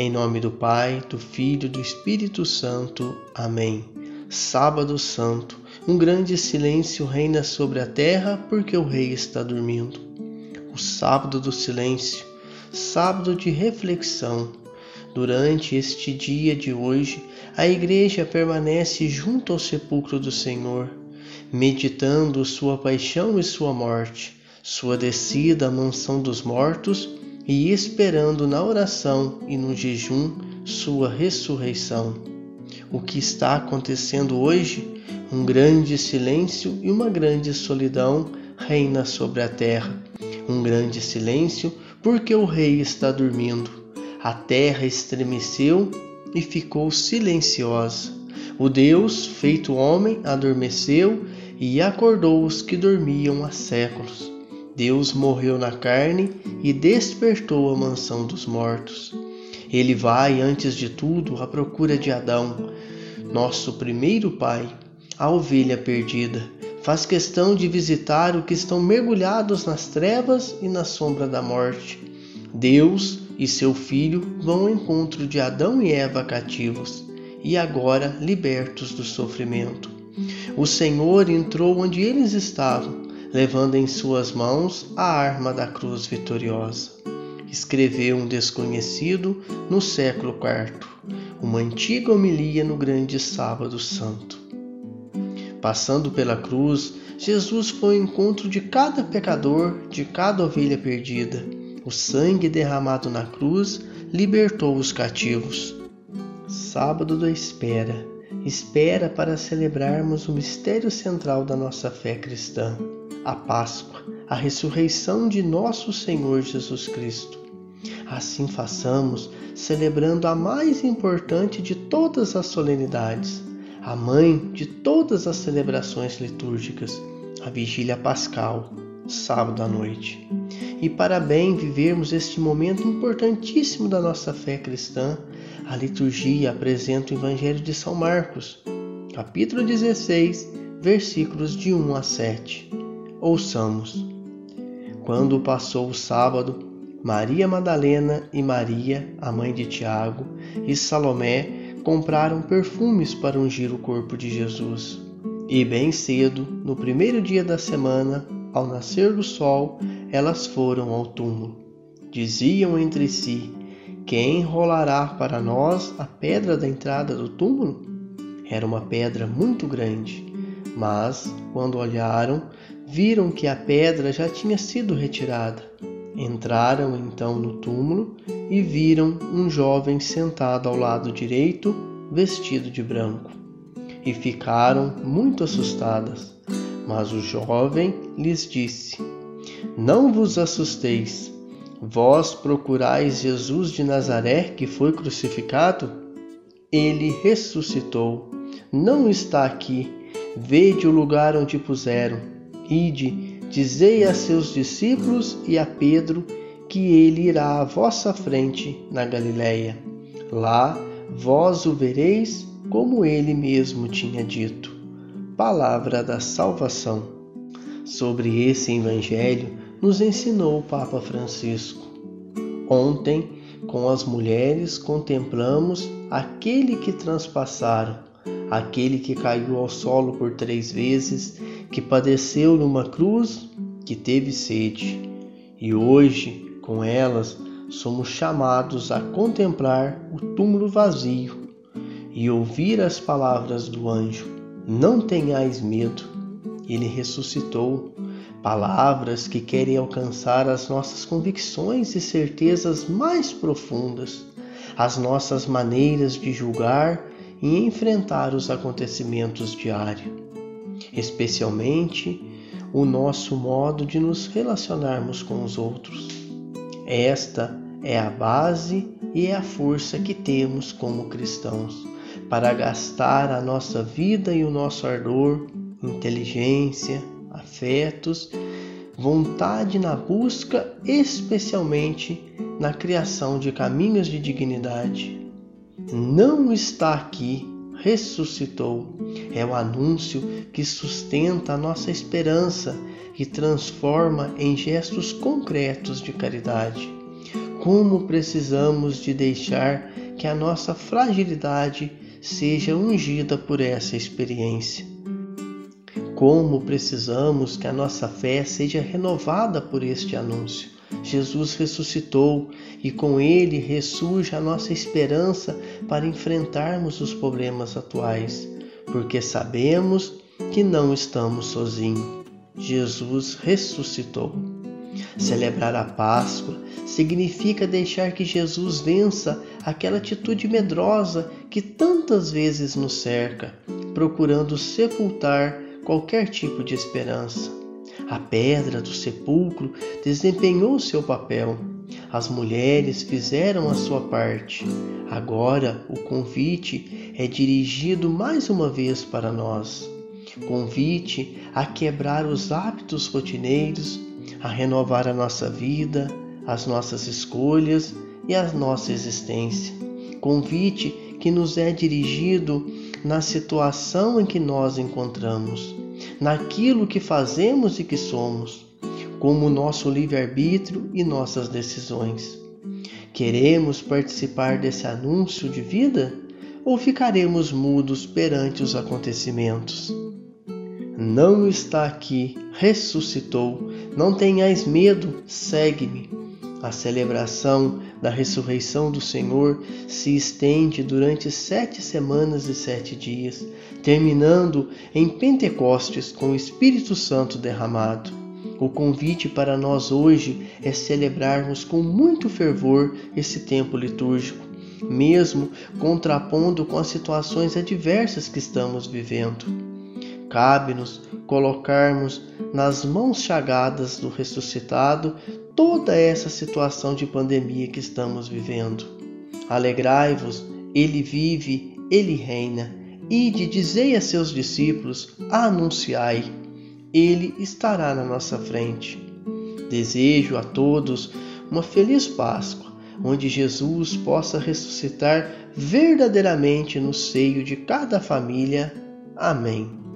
Em nome do Pai, do Filho e do Espírito Santo. Amém. Sábado Santo, um grande silêncio reina sobre a terra porque o Rei está dormindo. O sábado do silêncio, sábado de reflexão. Durante este dia de hoje, a Igreja permanece junto ao sepulcro do Senhor, meditando sua paixão e sua morte, sua descida à mansão dos mortos e esperando na oração e no jejum sua ressurreição. O que está acontecendo hoje? Um grande silêncio e uma grande solidão reina sobre a terra. Um grande silêncio porque o rei está dormindo. A terra estremeceu e ficou silenciosa. O Deus, feito homem, adormeceu e acordou os que dormiam há séculos. Deus morreu na carne e despertou a mansão dos mortos. Ele vai, antes de tudo, à procura de Adão, nosso primeiro pai, a ovelha perdida. Faz questão de visitar os que estão mergulhados nas trevas e na sombra da morte. Deus e seu filho vão ao encontro de Adão e Eva cativos e agora libertos do sofrimento. O Senhor entrou onde eles estavam levando em suas mãos a arma da cruz vitoriosa. Escreveu um desconhecido no século IV, uma antiga homilia no grande sábado santo. Passando pela cruz, Jesus foi ao encontro de cada pecador, de cada ovelha perdida. O sangue derramado na cruz libertou os cativos. Sábado da espera. Espera para celebrarmos o mistério central da nossa fé cristã a Páscoa, a ressurreição de nosso Senhor Jesus Cristo. Assim façamos, celebrando a mais importante de todas as solenidades, a mãe de todas as celebrações litúrgicas, a Vigília Pascal, sábado à noite. E para bem vivermos este momento importantíssimo da nossa fé cristã, a liturgia apresenta o Evangelho de São Marcos, capítulo 16, versículos de 1 a 7. Ouçamos. Quando passou o sábado, Maria Madalena e Maria, a mãe de Tiago, e Salomé compraram perfumes para ungir o corpo de Jesus. E bem cedo, no primeiro dia da semana, ao nascer do sol, elas foram ao túmulo. Diziam entre si: Quem rolará para nós a pedra da entrada do túmulo? Era uma pedra muito grande, mas, quando olharam, viram que a pedra já tinha sido retirada. Entraram então no túmulo e viram um jovem sentado ao lado direito, vestido de branco. E ficaram muito assustadas. Mas o jovem lhes disse: Não vos assusteis. Vós procurais Jesus de Nazaré que foi crucificado? Ele ressuscitou. Não está aqui. Vede o lugar onde puseram Ide, dizei a seus discípulos e a Pedro que ele irá à vossa frente na Galiléia. Lá vós o vereis como ele mesmo tinha dito. Palavra da salvação. Sobre esse evangelho nos ensinou o Papa Francisco. Ontem, com as mulheres, contemplamos aquele que transpassaram, aquele que caiu ao solo por três vezes que padeceu numa cruz, que teve sede, e hoje, com elas, somos chamados a contemplar o túmulo vazio e ouvir as palavras do anjo: Não tenhais medo, ele ressuscitou. Palavras que querem alcançar as nossas convicções e certezas mais profundas, as nossas maneiras de julgar e enfrentar os acontecimentos diários especialmente o nosso modo de nos relacionarmos com os outros. Esta é a base e é a força que temos como cristãos para gastar a nossa vida e o nosso ardor, inteligência, afetos, vontade na busca, especialmente na criação de caminhos de dignidade. Não está aqui ressuscitou. É o anúncio que sustenta a nossa esperança e transforma em gestos concretos de caridade. como precisamos de deixar que a nossa fragilidade seja ungida por essa experiência. Como precisamos que a nossa fé seja renovada por este anúncio. Jesus ressuscitou e com ele ressurge a nossa esperança para enfrentarmos os problemas atuais, porque sabemos que não estamos sozinhos. Jesus ressuscitou. Celebrar a Páscoa significa deixar que Jesus vença aquela atitude medrosa que tantas vezes nos cerca, procurando sepultar qualquer tipo de esperança. A pedra do sepulcro desempenhou seu papel. As mulheres fizeram a sua parte. Agora o convite é dirigido mais uma vez para nós. Convite a quebrar os hábitos rotineiros, a renovar a nossa vida, as nossas escolhas e a nossa existência. Convite que nos é dirigido na situação em que nós encontramos, naquilo que fazemos e que somos, como nosso livre-arbítrio e nossas decisões. Queremos participar desse anúncio de vida ou ficaremos mudos perante os acontecimentos? Não está aqui, ressuscitou. Não tenhais medo, segue-me. A celebração da ressurreição do Senhor se estende durante sete semanas e sete dias, terminando em Pentecostes com o Espírito Santo derramado. O convite para nós hoje é celebrarmos com muito fervor esse tempo litúrgico, mesmo contrapondo com as situações adversas que estamos vivendo. Cabe-nos colocarmos nas mãos chagadas do ressuscitado toda essa situação de pandemia que estamos vivendo. Alegrai-vos, ele vive, ele reina. Ide, dizei a seus discípulos, anunciai, ele estará na nossa frente. Desejo a todos uma feliz Páscoa, onde Jesus possa ressuscitar verdadeiramente no seio de cada família. Amém.